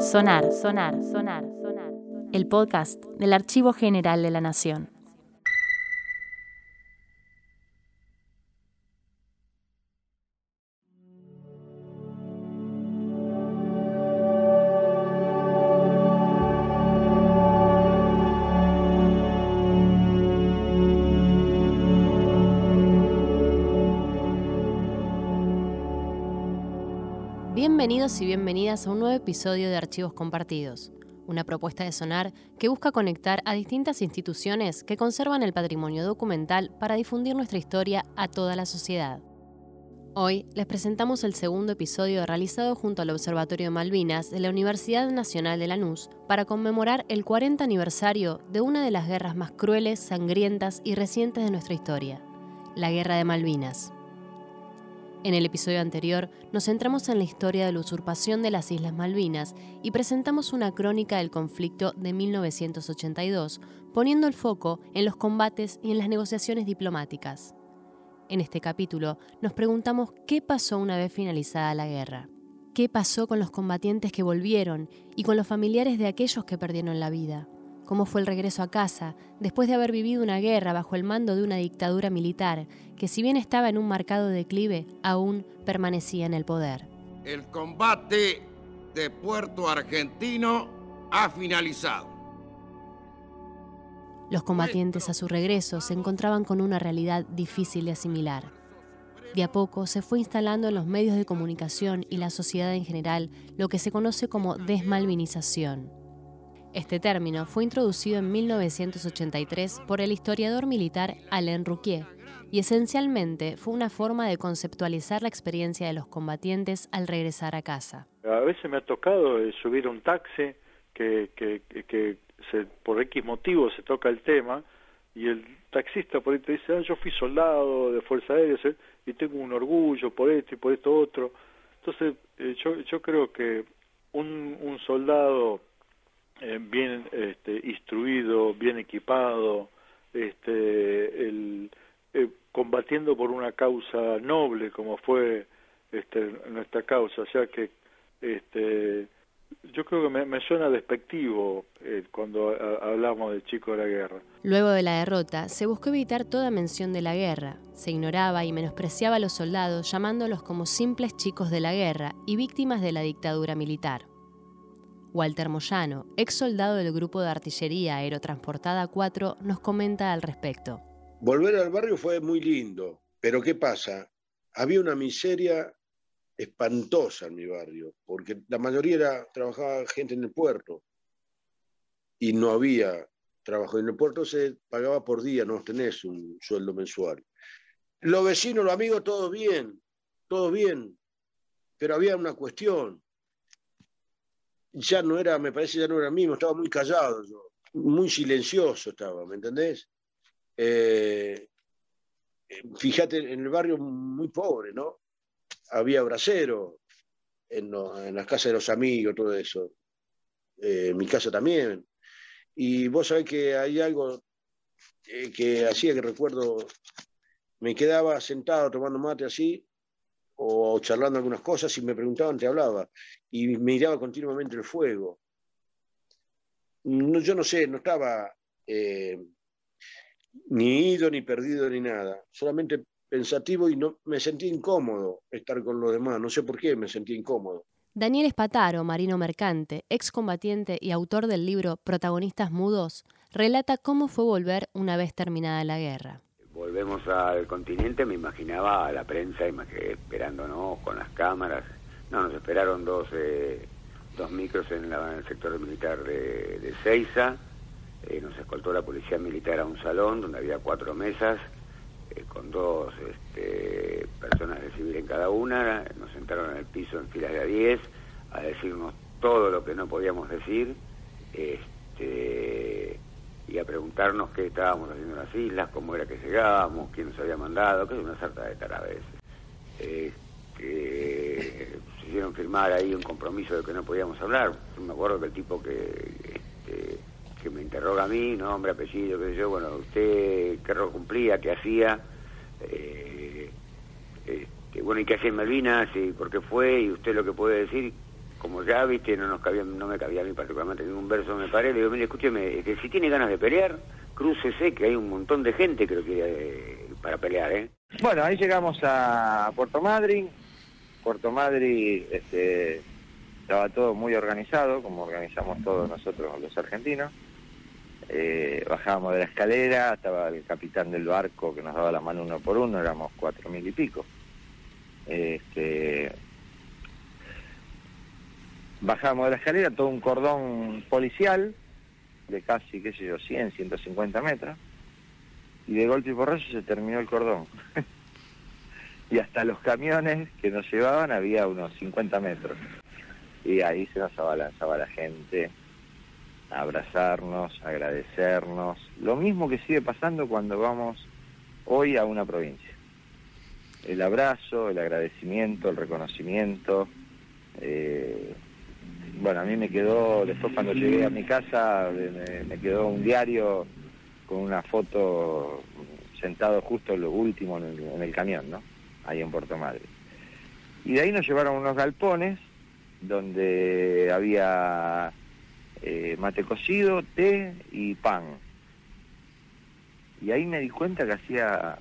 Sonar, sonar, sonar, sonar. El podcast del Archivo General de la Nación. Y bienvenidas a un nuevo episodio de Archivos Compartidos, una propuesta de sonar que busca conectar a distintas instituciones que conservan el patrimonio documental para difundir nuestra historia a toda la sociedad. Hoy les presentamos el segundo episodio realizado junto al Observatorio Malvinas de la Universidad Nacional de Lanús para conmemorar el 40 aniversario de una de las guerras más crueles, sangrientas y recientes de nuestra historia, la Guerra de Malvinas. En el episodio anterior nos centramos en la historia de la usurpación de las Islas Malvinas y presentamos una crónica del conflicto de 1982, poniendo el foco en los combates y en las negociaciones diplomáticas. En este capítulo nos preguntamos qué pasó una vez finalizada la guerra. ¿Qué pasó con los combatientes que volvieron y con los familiares de aquellos que perdieron la vida? Cómo fue el regreso a casa, después de haber vivido una guerra bajo el mando de una dictadura militar que si bien estaba en un marcado declive, aún permanecía en el poder. El combate de Puerto Argentino ha finalizado. Los combatientes a su regreso se encontraban con una realidad difícil de asimilar. De a poco se fue instalando en los medios de comunicación y la sociedad en general lo que se conoce como desmalvinización este término fue introducido en 1983 por el historiador militar Alain Rouquier y esencialmente fue una forma de conceptualizar la experiencia de los combatientes al regresar a casa. A veces me ha tocado eh, subir un taxi que, por X motivo se toca el tema y el taxista por ahí te dice, ah, yo fui soldado de Fuerza Aérea y tengo un orgullo por esto y por esto otro. Entonces eh, yo, creo que un soldado eh, bien este, instruido, bien equipado, este, eh, combatiendo por una causa noble como fue este, nuestra causa, o sea que este, yo creo que me, suena despectivo eh, cuando hablamos de chicos de la guerra. Luego de la derrota, se buscó evitar toda mención de la guerra. Se ignoraba y menospreciaba a los soldados llamándolos como simples chicos de la guerra y víctimas de la dictadura militar. Walter Moyano, ex soldado del grupo de artillería aerotransportada 4, nos comenta al respecto. Volver al barrio fue muy lindo, pero ¿qué pasa? Había una miseria espantosa en mi barrio, porque la mayoría era, trabajaba gente en el puerto y no había trabajo. En el puerto se pagaba por día, no tenés un sueldo mensual. Los vecinos, los amigos, todo bien, todo bien, pero había una cuestión ya no era, me parece, ya no era el mismo, estaba muy callado yo, muy silencioso estaba, ¿me entendés? Eh, fíjate, en el barrio muy pobre, ¿no? Había brasero en, las casas de los amigos, todo eso. Eh, en mi casa también. Y vos sabés que hay algo eh, que hacía que recuerdo, me quedaba sentado tomando mate así, o charlando algunas cosas y me preguntaban, te hablaba, y miraba continuamente el fuego. No, yo no sé, no estaba eh, ni ido, ni perdido, ni nada, solamente pensativo y no me sentí incómodo estar con los demás, no sé por qué me sentí incómodo. Daniel Espataro, marino mercante, excombatiente y autor del libro Protagonistas Mudos, relata cómo fue volver una vez terminada la guerra volvemos al continente, me imaginaba a la prensa esperándonos con las cámaras. No, nos esperaron dos, eh, dos micros en, el sector militar de, de Ceiza. Eh, nos escoltó la policía militar a un salón donde había cuatro mesas eh, con dos este, personas de civil en cada una. Nos sentaron en el piso en filas de a diez a decirnos todo lo que no podíamos decir. Este, y a preguntarnos qué estábamos haciendo en las islas, cómo era que llegábamos, quién nos había mandado, que es una sarta de tarabes. Que se hicieron firmar ahí un compromiso de que no podíamos hablar. me acuerdo que el tipo que, este, que me interroga a mí, nombre, apellido, qué sé yo, bueno, usted qué rol cumplía, qué hacía, eh, este, bueno, ¿y qué hacía en Malvinas? ¿Y por qué fue? Y usted lo que puede decir, como ya viste, no nos cabía, no me cabía a mí particularmente ningún verso, me paré, le digo, mire, escúcheme, que si tiene ganas de pelear, crúcese, que hay un montón de gente que lo quiere para pelear, ¿eh? Bueno, ahí llegamos a Puerto Madryn. Puerto Madryn este, estaba todo muy organizado, como organizamos todos nosotros los argentinos. Eh, bajábamos de la escalera, estaba el capitán del barco que nos daba la mano uno por uno, éramos cuatro mil y pico. Este, bajamos de la escalera, todo un cordón policial de casi, qué sé yo, 100, 150 metros, y de golpe y porrazo se terminó el cordón. y hasta los camiones que nos llevaban había unos 50 metros. Y ahí se nos abalanzaba la gente a abrazarnos, agradecernos. Lo mismo que sigue pasando cuando vamos hoy a una provincia. El abrazo, el agradecimiento, el reconocimiento. Eh, bueno, a mí me quedó, después cuando llegué a mi casa, me, quedó un diario con una foto sentado justo lo último en el, en el camión, ¿no? Ahí en Puerto Madre. Y de ahí nos llevaron unos galpones donde había eh, mate cocido, té y pan. Y ahí me di cuenta que hacía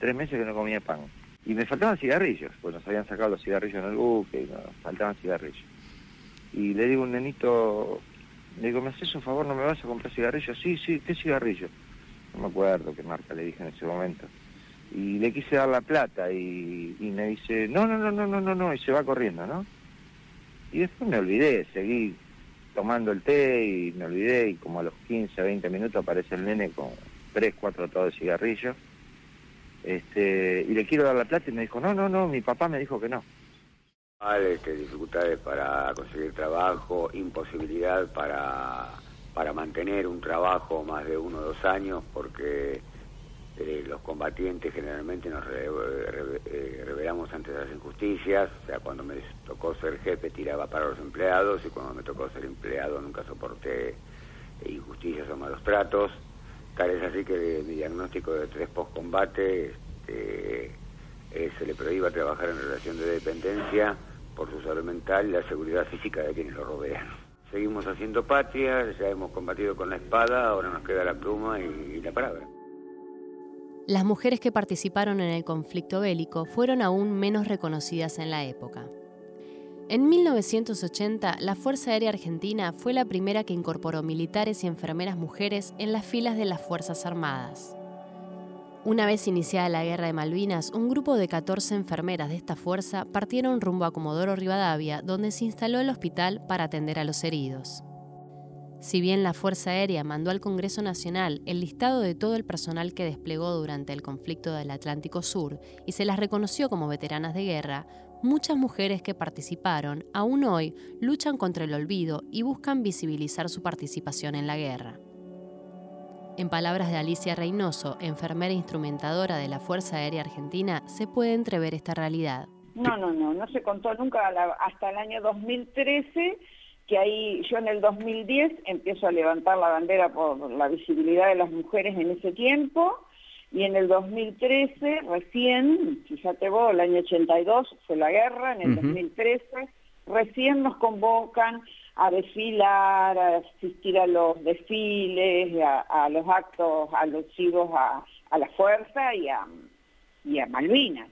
tres meses que no comía pan. Y me faltaban cigarrillos, pues nos habían sacado los cigarrillos en el buque y nos faltaban cigarrillos. Y le digo a un nenito, le digo, ¿me haces un favor? ¿No me vas a comprar cigarrillos? Sí, sí, ¿qué cigarrillo? No me acuerdo qué marca le dije en ese momento. Y le quise dar la plata y, me dice, no, no, no, no, no, no, no, y se va corriendo, ¿no? Y después me olvidé, seguí tomando el té y me olvidé y como a los 15, 20 minutos aparece el nene con 3, 4 atados de cigarrillos. Este, y le quiero dar la plata y me dijo, no, no, no, mi papá me dijo que no. Este, dificultades para conseguir trabajo, imposibilidad para, para mantener un trabajo más de uno o dos años porque eh, los combatientes generalmente nos eh, revelamos ante las injusticias, o sea, cuando me tocó ser jefe tiraba para los empleados y cuando me tocó ser empleado nunca soporté injusticias o malos tratos. Tal es así que mi diagnóstico de tres post-combate este, se le prohíba trabajar en relación de dependencia por su salud mental y la seguridad física de quienes lo rodean. Seguimos haciendo patria, ya hemos combatido con la espada, ahora nos queda la pluma y la palabra. Las mujeres que participaron en el conflicto bélico fueron aún menos reconocidas en la época. En 1980, la Fuerza Aérea Argentina fue la primera que incorporó militares y enfermeras mujeres en las filas de las Fuerzas Armadas. Una vez iniciada la Guerra de Malvinas, un grupo de 14 enfermeras de esta fuerza partieron rumbo a Comodoro Rivadavia, donde se instaló el hospital para atender a los heridos. Si bien la Fuerza Aérea mandó al Congreso Nacional el listado de todo el personal que desplegó durante el conflicto del Atlántico Sur y se las reconoció como veteranas de guerra, muchas mujeres que participaron aún hoy luchan contra el olvido y buscan visibilizar su participación en la guerra. En palabras de Alicia Reynoso, enfermera instrumentadora de la Fuerza Aérea Argentina, se puede entrever esta realidad. No, no, no, no se contó nunca hasta el año 2013 que ahí yo en el 2010 empiezo a levantar la bandera por la visibilidad de las mujeres en ese tiempo y en el 2013 recién, fíjate vos, el año 82 fue la guerra, en el 2013 recién nos convocan a desfilar, a asistir a los desfiles, a, los actos alusivos a, a la fuerza y a, y a Malvinas.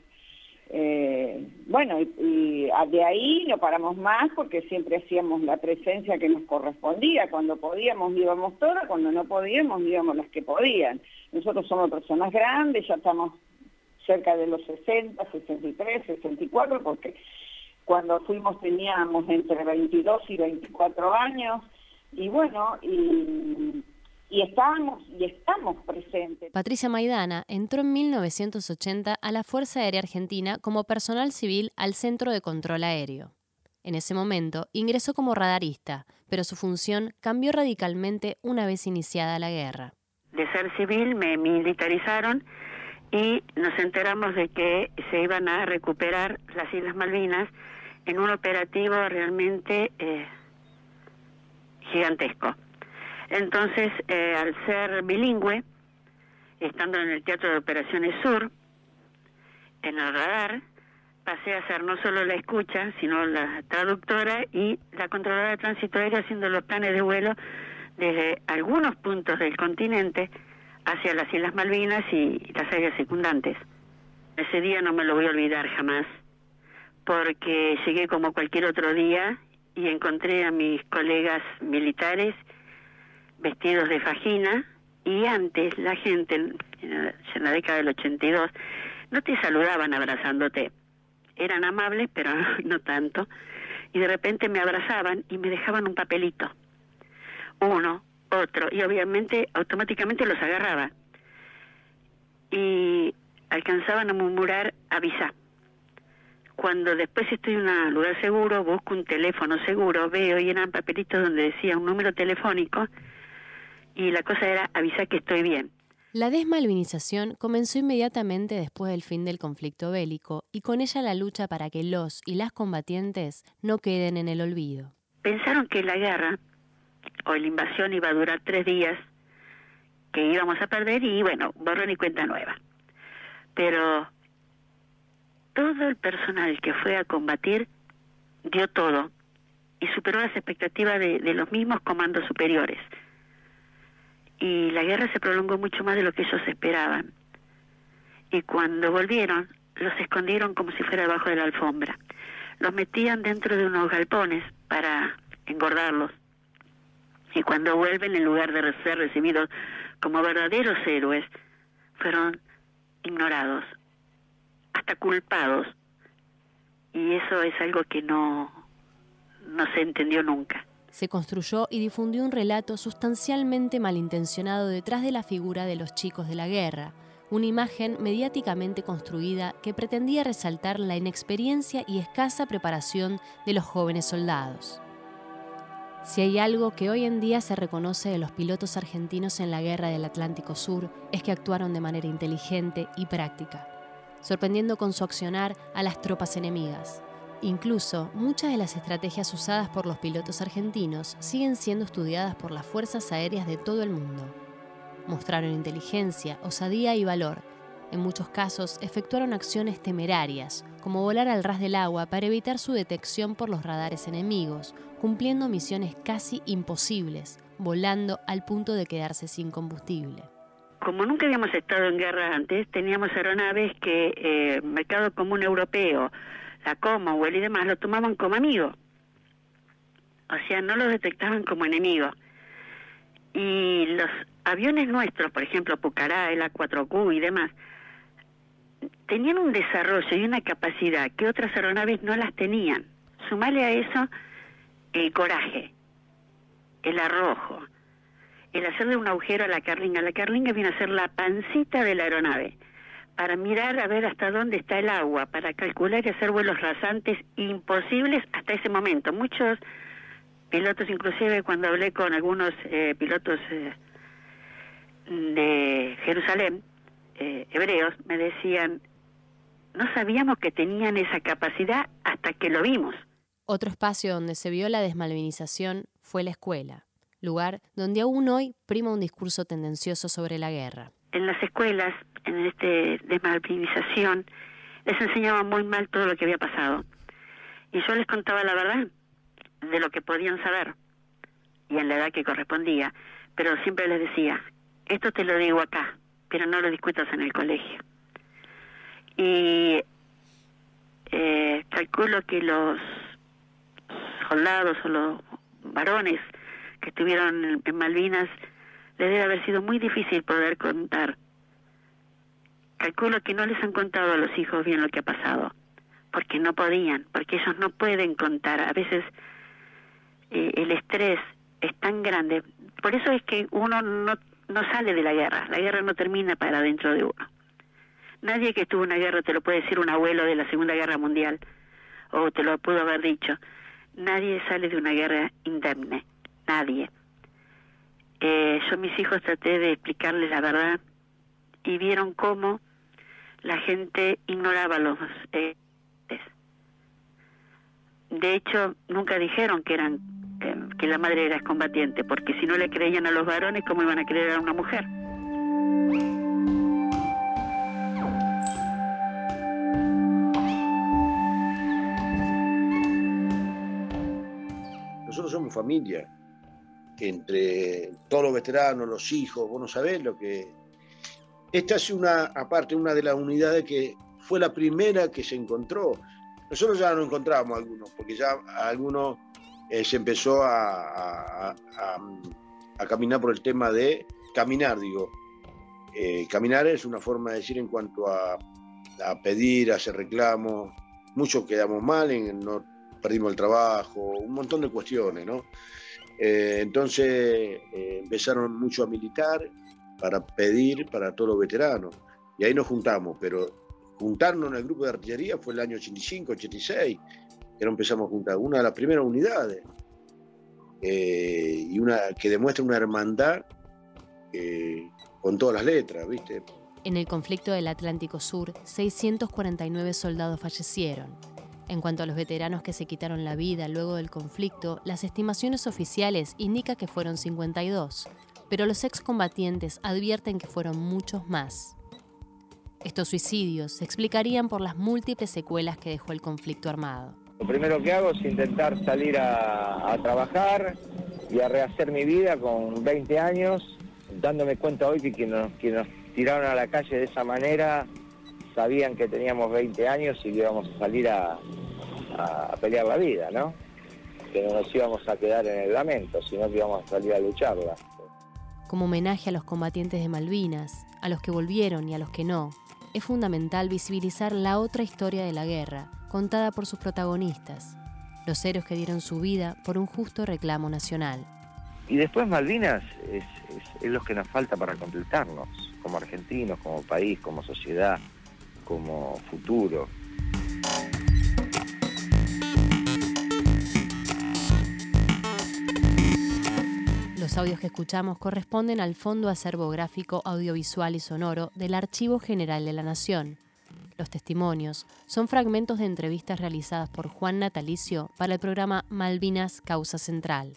Eh, bueno, y, de ahí no paramos más porque siempre hacíamos la presencia que nos correspondía. Cuando podíamos íbamos todas, cuando no podíamos íbamos las que podían. Nosotros somos personas grandes, ya estamos cerca de los 60, 63, 64, porque cuando fuimos teníamos entre 22 y 24 años. Y bueno, y y estábamos y estamos presentes. Patricia Maidana entró en 1980 a la Fuerza Aérea Argentina como personal civil al Centro de Control Aéreo. En ese momento ingresó como radarista, pero su función cambió radicalmente una vez iniciada la guerra. De ser civil me militarizaron y nos enteramos de que se iban a recuperar las Islas Malvinas en un operativo realmente eh, gigantesco. Entonces, eh, al ser bilingüe, estando en el Teatro de Operaciones Sur, en el radar, pasé a ser no solo la escucha, sino la traductora y la controladora de tránsito aéreo haciendo los planes de vuelo desde algunos puntos del continente hacia las Islas Malvinas y las áreas secundantes. Ese día no me lo voy a olvidar jamás, porque llegué como cualquier otro día y encontré a mis colegas militares vestidos de fajina y antes la gente, en la década del 82, no te saludaban abrazándote. Eran amables, pero no tanto. Y de repente me abrazaban y me dejaban un papelito. Uno, otro. Y obviamente automáticamente los agarraba. Y alcanzaban a murmurar avisa. Cuando después estoy en un lugar seguro, busco un teléfono seguro, veo y eran papelitos donde decía un número telefónico y la cosa era avisar que estoy bien. La desmalvinización comenzó inmediatamente después del fin del conflicto bélico y con ella la lucha para que los y las combatientes no queden en el olvido. Pensaron que la guerra o la invasión iba a durar tres días, que íbamos a perder y bueno, borrón y cuenta nueva. Pero todo el personal que fue a combatir dio todo y superó las expectativas de, de los mismos comandos superiores y la guerra se prolongó mucho más de lo que ellos esperaban. Y cuando volvieron, los escondieron como si fuera debajo de la alfombra. Los metían dentro de unos galpones para engordarlos. Y cuando vuelven, en lugar de ser recibidos como verdaderos héroes, fueron ignorados, hasta culpados. Y eso es algo que no, no se entendió nunca se construyó y difundió un relato sustancialmente malintencionado detrás de la figura de los chicos de la guerra, una imagen mediáticamente construida que pretendía resaltar la inexperiencia y escasa preparación de los jóvenes soldados. Si hay algo que hoy en día se reconoce de los pilotos argentinos en la guerra del Atlántico Sur es que actuaron de manera inteligente y práctica, sorprendiendo con su accionar a las tropas enemigas. Incluso, muchas de las estrategias usadas por los pilotos argentinos siguen siendo estudiadas por las fuerzas aéreas de todo el mundo. Mostraron inteligencia, osadía y valor. En muchos casos, efectuaron acciones temerarias, como volar al ras del agua para evitar su detección por los radares enemigos, cumpliendo misiones casi imposibles, volando al punto de quedarse sin combustible como nunca habíamos estado en guerra antes, teníamos aeronaves que eh, mercado común europeo, la Commonwealth y demás, lo tomaban como amigo. O sea, no lo detectaban como enemigo. Y los aviones nuestros, por ejemplo, Pucará, el A4Q y demás, tenían un desarrollo y una capacidad que otras aeronaves no las tenían. Sumale a eso el coraje, el arrojo, el hacerle un agujero a la carlinga. La carlinga viene a ser la pancita de la aeronave para mirar a ver hasta dónde está el agua, para calcular y hacer vuelos rasantes imposibles hasta ese momento. Muchos pilotos, inclusive cuando hablé con algunos eh, pilotos eh, de Jerusalén, eh, hebreos, me decían, no sabíamos que tenían esa capacidad hasta que lo vimos. Otro espacio donde se vio la desmalvinización fue la escuela, lugar donde aún hoy prima un discurso tendencioso sobre la guerra. En las escuelas en este desmalvinización, les enseñaba muy mal todo lo que había pasado. Y yo les contaba la verdad de lo que podían saber y en la edad que correspondía, pero siempre les decía, esto te lo digo acá, pero no lo discutas en el colegio. Y eh, calculo que los soldados o los varones que estuvieron en Malvinas les debe haber sido muy difícil poder contar calculo que no les han contado a los hijos bien lo que ha pasado, porque no podían, porque ellos no pueden contar. A veces eh, el estrés es tan grande. Por eso es que uno no, no sale de la guerra, la guerra no termina para dentro de uno. Nadie que estuvo en una guerra te lo puede decir un abuelo de la Segunda Guerra Mundial, o te lo pudo haber dicho. Nadie sale de una guerra indemne, nadie eh, yo mis hijos traté de explicarles la verdad y vieron cómo la gente ignoraba los eh, de hecho nunca dijeron que eran eh, que la madre era combatiente porque si no le creían a los varones cómo iban a creer a una mujer nosotros somos familia. Entre todos los veteranos, los hijos, vos no sabés lo que. Esta es una, aparte, una de las unidades que fue la primera que se encontró. Nosotros ya no encontramos algunos, porque ya algunos eh, se empezó a, a, caminar por el tema de caminar, digo. Eh, caminar es una forma de decir en cuanto a, pedir, a hacer reclamos. Muchos quedamos mal, en, no, perdimos el trabajo, un montón de cuestiones, ¿no? Eh, entonces empezaron mucho a militar para pedir para todos los veteranos. Y ahí nos juntamos, pero juntarnos en el grupo de artillería fue el año 85, 86 que no empezamos a juntar, una de las primeras unidades, eh, y una que demuestra una hermandad eh, con todas las letras, ¿viste? En el conflicto del Atlántico Sur, 649 soldados fallecieron. En cuanto a los veteranos que se quitaron la vida luego del conflicto, las estimaciones oficiales indican que fueron 52, pero los excombatientes advierten que fueron muchos más. Estos suicidios se explicarían por las múltiples secuelas que dejó el conflicto armado. Lo primero que hago es intentar salir a, trabajar y a rehacer mi vida con 20 años, dándome cuenta hoy que quienes nos, tiraron a la calle de esa manera sabían que teníamos 20 años y que íbamos a salir a, pelear la vida, ¿no? Que no nos íbamos a quedar en el lamento, sino que íbamos a salir a lucharla. Como homenaje a los combatientes de Malvinas, a los que volvieron y a los que no, es fundamental visibilizar la otra historia de la guerra, contada por sus protagonistas, los héroes que dieron su vida por un justo reclamo nacional. Y después Malvinas es, lo que nos falta para completarnos, como argentinos, como país, como sociedad, como futuro. Los audios que escuchamos corresponden al Fondo Acervo Gráfico Audiovisual y Sonoro del Archivo General de la Nación, los testimonios son fragmentos de entrevistas realizadas por Juan Natalicio para el programa Malvinas Causa Central.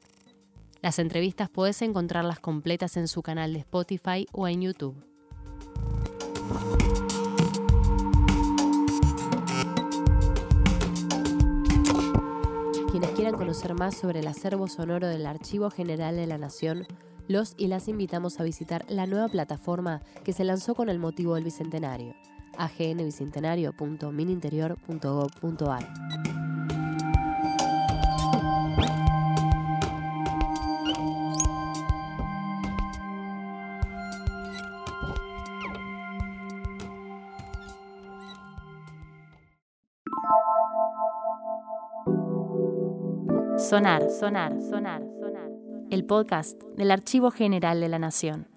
Las entrevistas puedes encontrarlas completas en su canal de Spotify o en YouTube. Quienes quieran conocer más sobre el acervo sonoro del Archivo General de la Nación, los y las invitamos a visitar la nueva plataforma que se lanzó con el motivo del Bicentenario agnbicentenario.mininterior.gov.ar. Sonar, sonar, sonar, sonar. El podcast del Archivo General de la Nación.